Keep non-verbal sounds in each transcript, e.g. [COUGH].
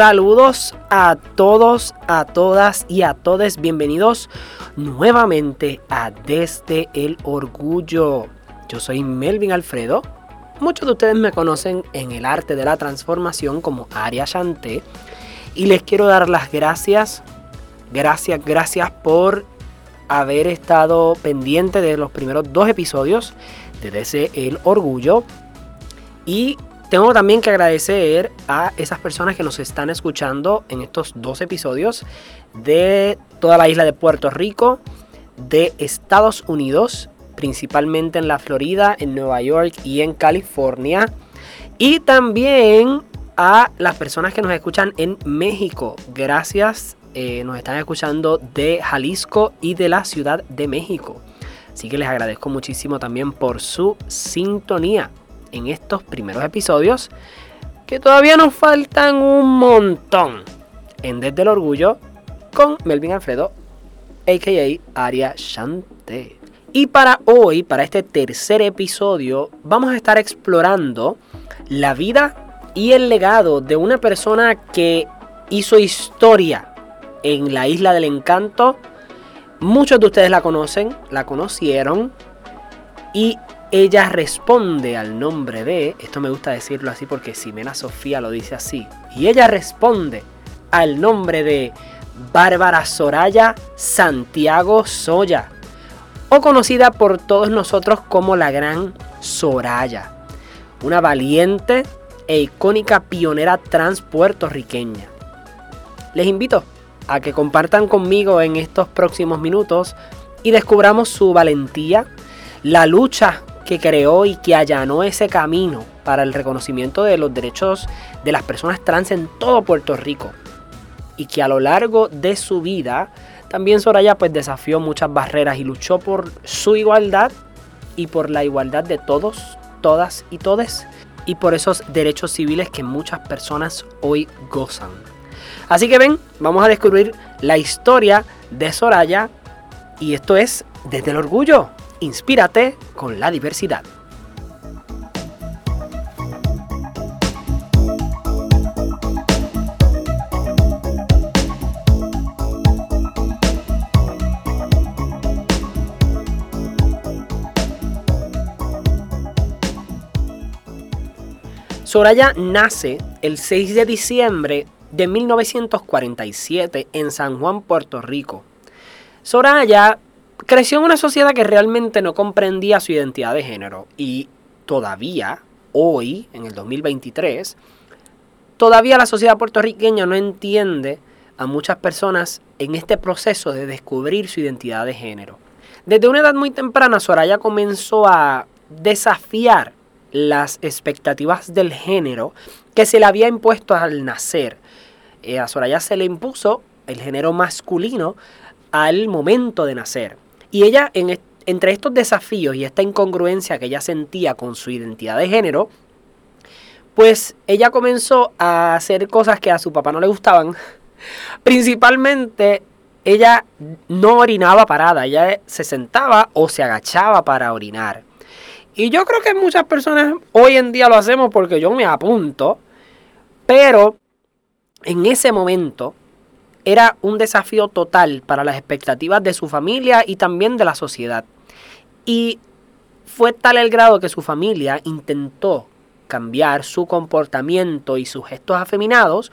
Saludos a todos, a todas y a todos. Bienvenidos nuevamente a Desde el Orgullo. Yo soy Melvin Alfredo. Muchos de ustedes me conocen en el arte de la transformación como Aria Chanté. Y les quiero dar las gracias, gracias, gracias por haber estado pendiente de los primeros dos episodios de Desde el Orgullo. Y tengo también que agradecer a esas personas que nos están escuchando en estos dos episodios de toda la isla de Puerto Rico, de Estados Unidos, principalmente en la Florida, en Nueva York y en California. Y también a las personas que nos escuchan en México. Gracias, eh, nos están escuchando de Jalisco y de la Ciudad de México. Así que les agradezco muchísimo también por su sintonía en estos primeros episodios, que todavía nos faltan un montón en Desde el Orgullo con Melvin Alfredo, a.k.a. Aria Shante. Y para hoy, para este tercer episodio, vamos a estar explorando la vida y el legado de una persona que hizo historia en la isla del encanto. Muchos de ustedes la conocen, la conocieron y ella responde al nombre de, esto me gusta decirlo así porque Simena Sofía lo dice así, y ella responde al nombre de Bárbara Soraya Santiago Soya, o conocida por todos nosotros como la Gran Soraya, una valiente e icónica pionera trans puertorriqueña. Les invito a que compartan conmigo en estos próximos minutos y descubramos su valentía, la lucha que creó y que allanó ese camino para el reconocimiento de los derechos de las personas trans en todo Puerto Rico. Y que a lo largo de su vida también Soraya pues desafió muchas barreras y luchó por su igualdad y por la igualdad de todos, todas y todes y por esos derechos civiles que muchas personas hoy gozan. Así que ven, vamos a descubrir la historia de Soraya y esto es desde el orgullo. Inspírate con la diversidad. Soraya nace el 6 de diciembre de 1947 en San Juan, Puerto Rico. Soraya creció en una sociedad que realmente no comprendía su identidad de género y todavía, hoy, en el 2023, todavía la sociedad puertorriqueña no entiende a muchas personas en este proceso de descubrir su identidad de género. Desde una edad muy temprana, Soraya comenzó a desafiar las expectativas del género que se le había impuesto al nacer. Eh, a Soraya se le impuso el género masculino al momento de nacer. Y ella, entre estos desafíos y esta incongruencia que ella sentía con su identidad de género, pues ella comenzó a hacer cosas que a su papá no le gustaban. [LAUGHS] Principalmente, ella no orinaba parada, ella se sentaba o se agachaba para orinar. Y yo creo que muchas personas hoy en día lo hacemos porque yo me apunto, pero en ese momento era un desafío total para las expectativas de su familia y también de la sociedad. Y fue tal el grado que su familia intentó cambiar su comportamiento y sus gestos afeminados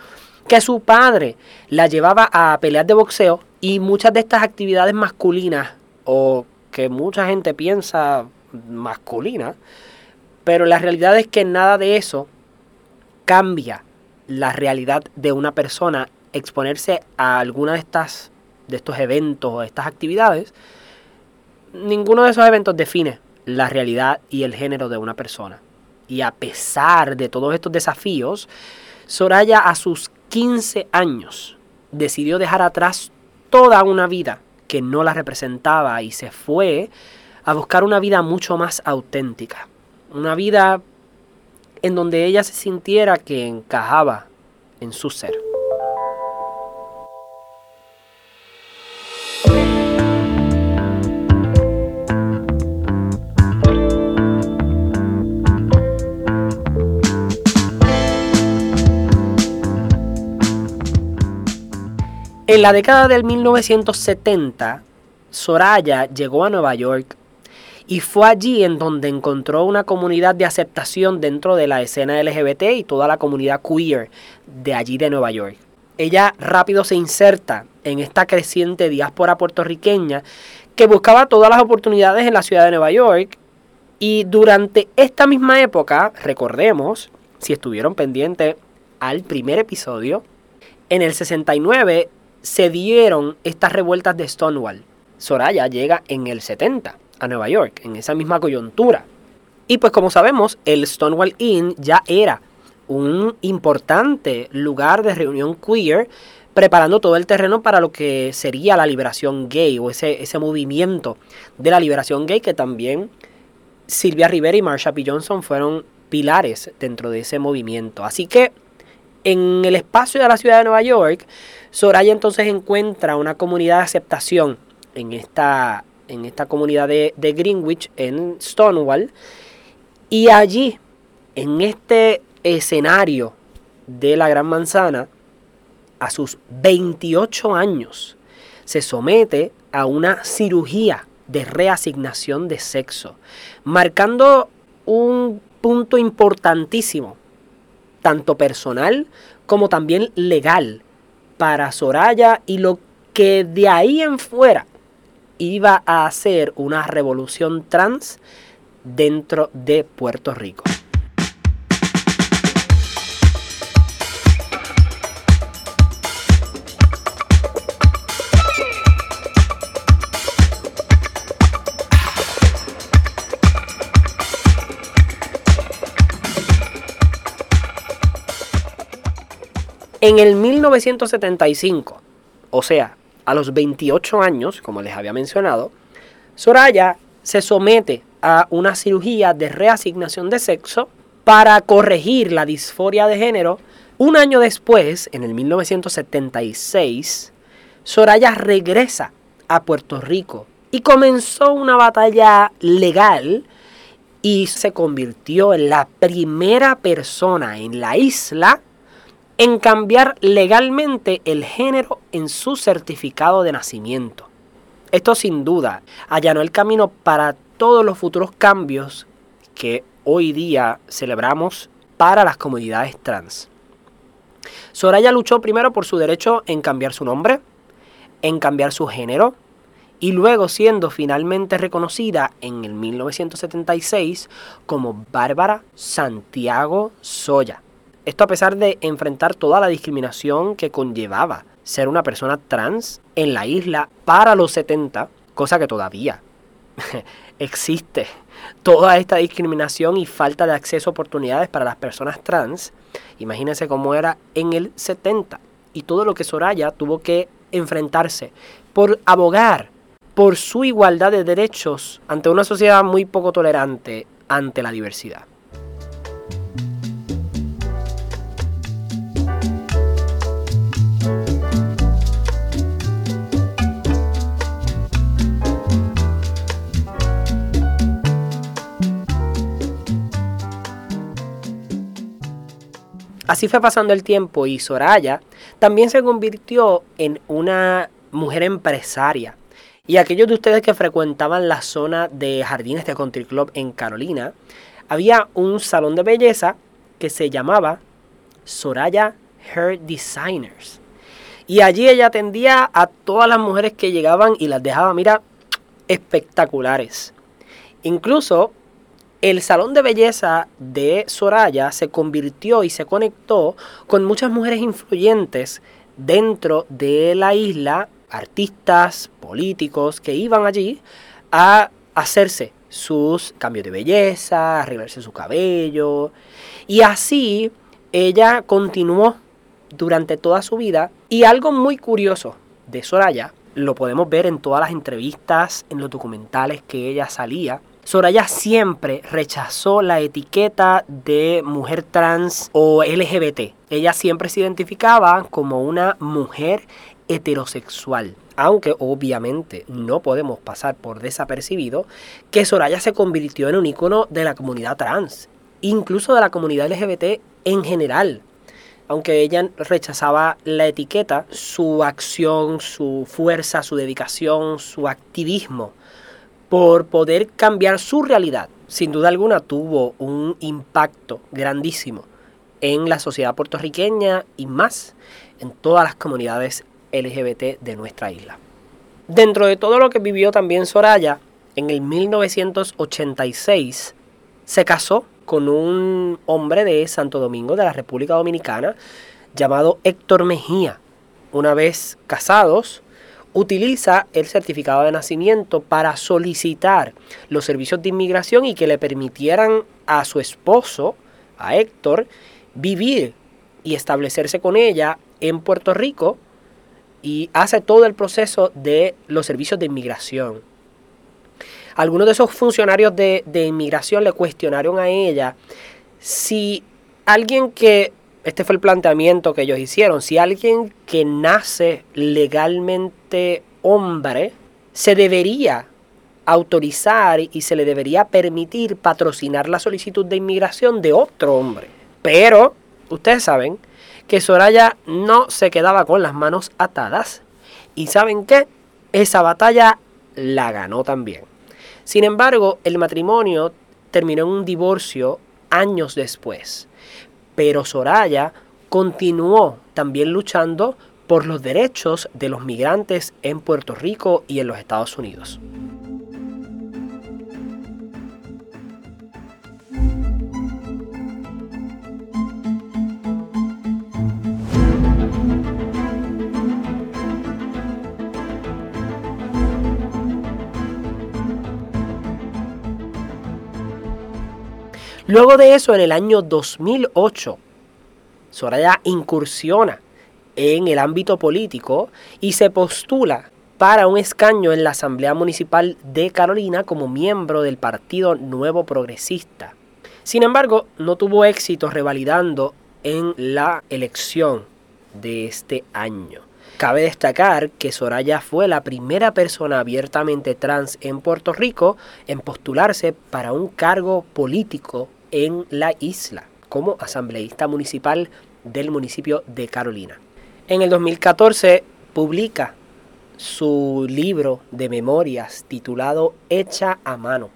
que su padre la llevaba a peleas de boxeo y muchas de estas actividades masculinas o que mucha gente piensa masculinas, pero la realidad es que nada de eso cambia la realidad de una persona exponerse a alguna de estas de estos eventos o estas actividades, ninguno de esos eventos define la realidad y el género de una persona. Y a pesar de todos estos desafíos, Soraya a sus 15 años decidió dejar atrás toda una vida que no la representaba y se fue a buscar una vida mucho más auténtica. Una vida en donde ella se sintiera que encajaba en su ser. En la década del 1970, Soraya llegó a Nueva York y fue allí en donde encontró una comunidad de aceptación dentro de la escena LGBT y toda la comunidad queer de allí de Nueva York. Ella rápido se inserta en esta creciente diáspora puertorriqueña que buscaba todas las oportunidades en la ciudad de Nueva York y durante esta misma época, recordemos, si estuvieron pendientes al primer episodio, en el 69 se dieron estas revueltas de Stonewall. Soraya llega en el 70 a Nueva York, en esa misma coyuntura. Y pues como sabemos, el Stonewall Inn ya era un importante lugar de reunión queer, preparando todo el terreno para lo que sería la liberación gay o ese, ese movimiento de la liberación gay que también Silvia Rivera y Marsha P. Johnson fueron pilares dentro de ese movimiento. Así que en el espacio de la ciudad de Nueva York, Soraya entonces encuentra una comunidad de aceptación en esta en esta comunidad de, Greenwich, en Stonewall. Y allí, en este escenario de la Gran Manzana, a sus 28 años, se somete a una cirugía de reasignación de sexo, marcando un punto importantísimo, tanto personal como también legal, para Soraya y lo que de ahí en fuera iba a hacer una revolución trans dentro de Puerto Rico. En el 1975, o sea, a los 28 años, como les había mencionado, Soraya se somete a una cirugía de reasignación de sexo para corregir la disforia de género. Un año después, en el 1976, Soraya regresa a Puerto Rico y comenzó una batalla legal y se convirtió en la primera persona en la isla en cambiar legalmente el género en su certificado de nacimiento. Esto sin duda allanó el camino para todos los futuros cambios que hoy día celebramos para las comunidades trans. Soraya luchó primero por su derecho en cambiar su nombre, en cambiar su género, y luego siendo finalmente reconocida en el 1976 como Bárbara Santiago Soya. Esto a pesar de enfrentar toda la discriminación que conllevaba ser una persona trans en la isla para los 70, cosa que todavía [LAUGHS] existe. Toda esta discriminación y falta de acceso a oportunidades para las personas trans, imagínense cómo era en el 70 y todo lo que Soraya tuvo que enfrentarse por abogar por su igualdad de derechos ante una sociedad muy poco tolerante ante la diversidad. Así fue pasando el tiempo y Soraya también se convirtió en una mujer empresaria. Y aquellos de ustedes que frecuentaban la zona de jardines de Country Club en Carolina, había un salón de belleza que se llamaba Soraya Hair Designers. Y allí ella atendía a todas las mujeres que llegaban y las dejaba, mira, espectaculares. Incluso el salón de belleza de Soraya se convirtió y se conectó con muchas mujeres influyentes dentro de la isla, artistas, políticos que iban allí a hacerse sus cambios de belleza, arreglarse su cabello. Y así ella continuó durante toda su vida. Y algo muy curioso de Soraya, lo podemos ver en todas las entrevistas, en los documentales que ella salía, Soraya siempre rechazó la etiqueta de mujer trans o LGBT. Ella siempre se identificaba como una mujer heterosexual. Aunque obviamente no podemos pasar por desapercibido que Soraya se convirtió en un icono de la comunidad trans, incluso de la comunidad LGBT en general. aunque ella rechazaba la etiqueta, su acción, su fuerza, su dedicación, su activismo por poder cambiar su realidad, sin duda alguna tuvo un impacto grandísimo en la sociedad puertorriqueña y más en todas las comunidades LGBT de nuestra isla. Dentro de todo lo que vivió también Soraya, en el 1986 se casó con un hombre de Santo Domingo, de la República Dominicana, llamado Héctor Mejía. Una vez casados, utiliza el certificado de nacimiento para solicitar los servicios de inmigración y que le permitieran a su esposo, a Héctor, vivir y establecerse con ella en Puerto Rico y hace todo el proceso de los servicios de inmigración. Algunos de esos funcionarios de, inmigración le cuestionaron a ella si alguien que, este fue el planteamiento que ellos hicieron, si alguien que nace legalmente hombre, se debería autorizar y se le debería permitir patrocinar la solicitud de inmigración de otro hombre. Pero ustedes saben que Soraya no se quedaba con las manos atadas. Y saben qué? Esa batalla la ganó también. Sin embargo, el matrimonio terminó en un divorcio años después. Pero Soraya continuó también luchando por los derechos de los migrantes en Puerto Rico y en los Estados Unidos. Luego de eso, en el año 2008, Soraya incursiona en el ámbito político y se postula para un escaño en la Asamblea Municipal de Carolina como miembro del Partido Nuevo Progresista. Sin embargo, no tuvo éxito revalidando en la elección de este año. Cabe destacar que Soraya fue la primera persona abiertamente trans en Puerto Rico en postularse para un cargo político en la isla como asambleísta municipal del municipio de Carolina. En el 2014 publica su libro de memorias titulado Hecha a mano.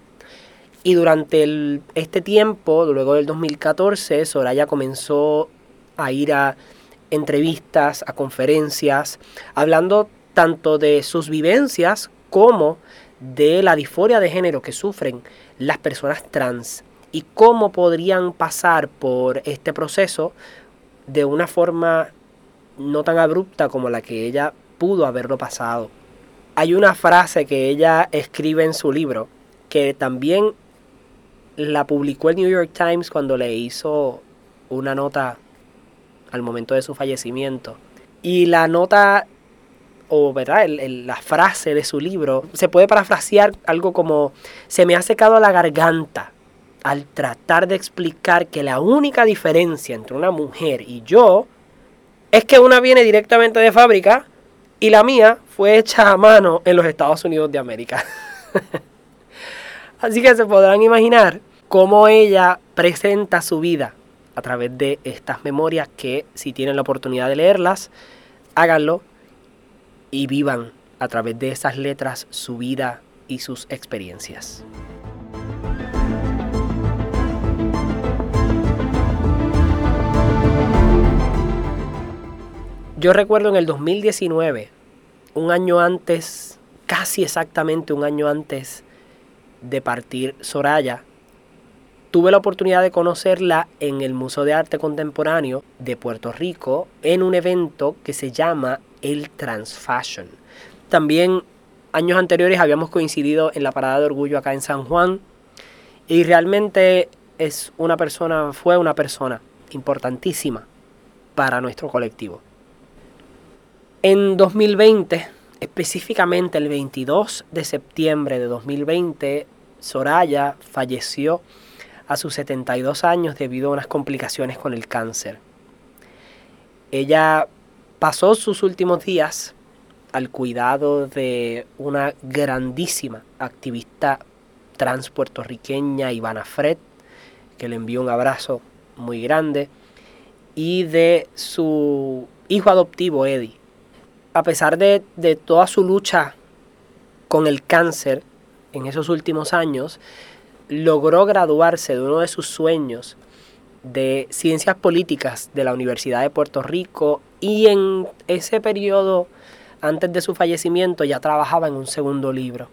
Y durante este tiempo, luego del 2014, Soraya comenzó a ir a entrevistas, a conferencias, hablando tanto de sus vivencias como de la disforia de género que sufren las personas trans y cómo podrían pasar por este proceso de una forma no tan abrupta como la que ella pudo haberlo pasado. Hay una frase que ella escribe en su libro que también la publicó el New York Times cuando le hizo una nota al momento de su fallecimiento. Y la nota, o verdad, la frase de su libro, se puede parafrasear algo como, se me ha secado la garganta al tratar de explicar que la única diferencia entre una mujer y yo es que una viene directamente de fábrica y la mía fue hecha a mano en los Estados Unidos de América. [LAUGHS] Así que se podrán imaginar cómo ella presenta su vida a través de estas memorias que si tienen la oportunidad de leerlas, háganlo y vivan a través de esas letras su vida y sus experiencias. Yo recuerdo en el 2019, un año antes, casi exactamente un año antes de partir Soraya, tuve la oportunidad de conocerla en el Museo de Arte Contemporáneo de Puerto Rico en un evento que se llama el Transfashion. También años anteriores habíamos coincidido en la Parada de Orgullo acá en San Juan y realmente es una persona, fue una persona importantísima para nuestro colectivo. En 2020, específicamente el 22 de septiembre de 2020, Soraya falleció a sus 72 años debido a unas complicaciones con el cáncer. Ella pasó sus últimos días al cuidado de una grandísima activista trans puertorriqueña, Ivana Fred, que le envió un abrazo muy grande y de su hijo adoptivo, Eddie. A pesar de, de toda su lucha con el cáncer en esos últimos años, logró graduarse de uno de sus sueños de ciencias políticas de la Universidad de Puerto Rico y en ese periodo, antes de su fallecimiento, ya trabajaba en un segundo libro.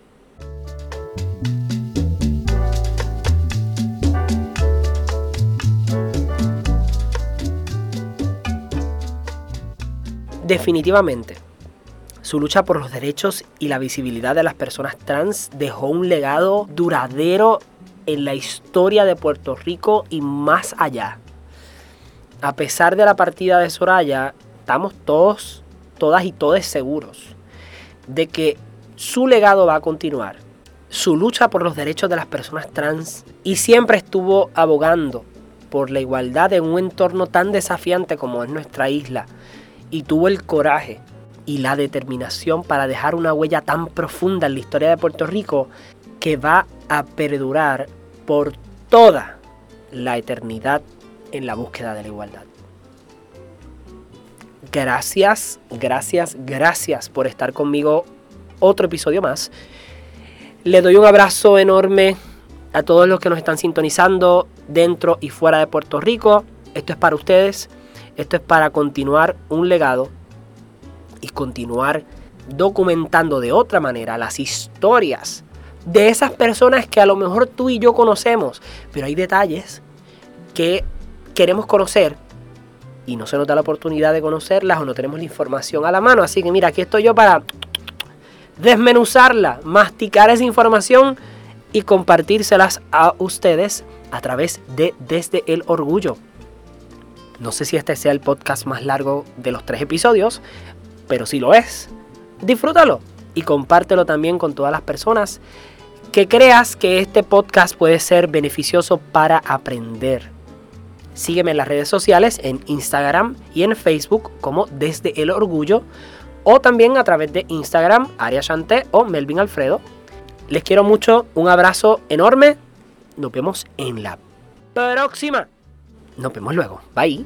Definitivamente, su lucha por los derechos y la visibilidad de las personas trans dejó un legado duradero en la historia de Puerto Rico y más allá. A pesar de la partida de Soraya, estamos todos, todas y todos seguros de que su legado va a continuar. Su lucha por los derechos de las personas trans y siempre estuvo abogando por la igualdad en un entorno tan desafiante como es nuestra isla y tuvo el coraje y la determinación para dejar una huella tan profunda en la historia de Puerto Rico que va a perdurar por toda la eternidad en la búsqueda de la igualdad. Gracias, gracias, gracias por estar conmigo otro episodio más. Le doy un abrazo enorme a todos los que nos están sintonizando dentro y fuera de Puerto Rico. Esto es para ustedes. Esto es para continuar un legado y continuar documentando de otra manera las historias de esas personas que a lo mejor tú y yo conocemos, pero hay detalles que queremos conocer y no se nos da la oportunidad de conocerlas o no tenemos la información a la mano. Así que mira, aquí estoy yo para desmenuzarla, masticar esa información y compartírselas a ustedes a través de Desde el Orgullo. No sé si este sea el podcast más largo de los tres episodios, pero si lo es, disfrútalo y compártelo también con todas las personas que creas que este podcast puede ser beneficioso para aprender. Sígueme en las redes sociales, en Instagram y en Facebook como Desde el Orgullo o también a través de Instagram, Aria Chanté o Melvin Alfredo. Les quiero mucho, un abrazo enorme. Nos vemos en la próxima. Nos vemos luego. Bye.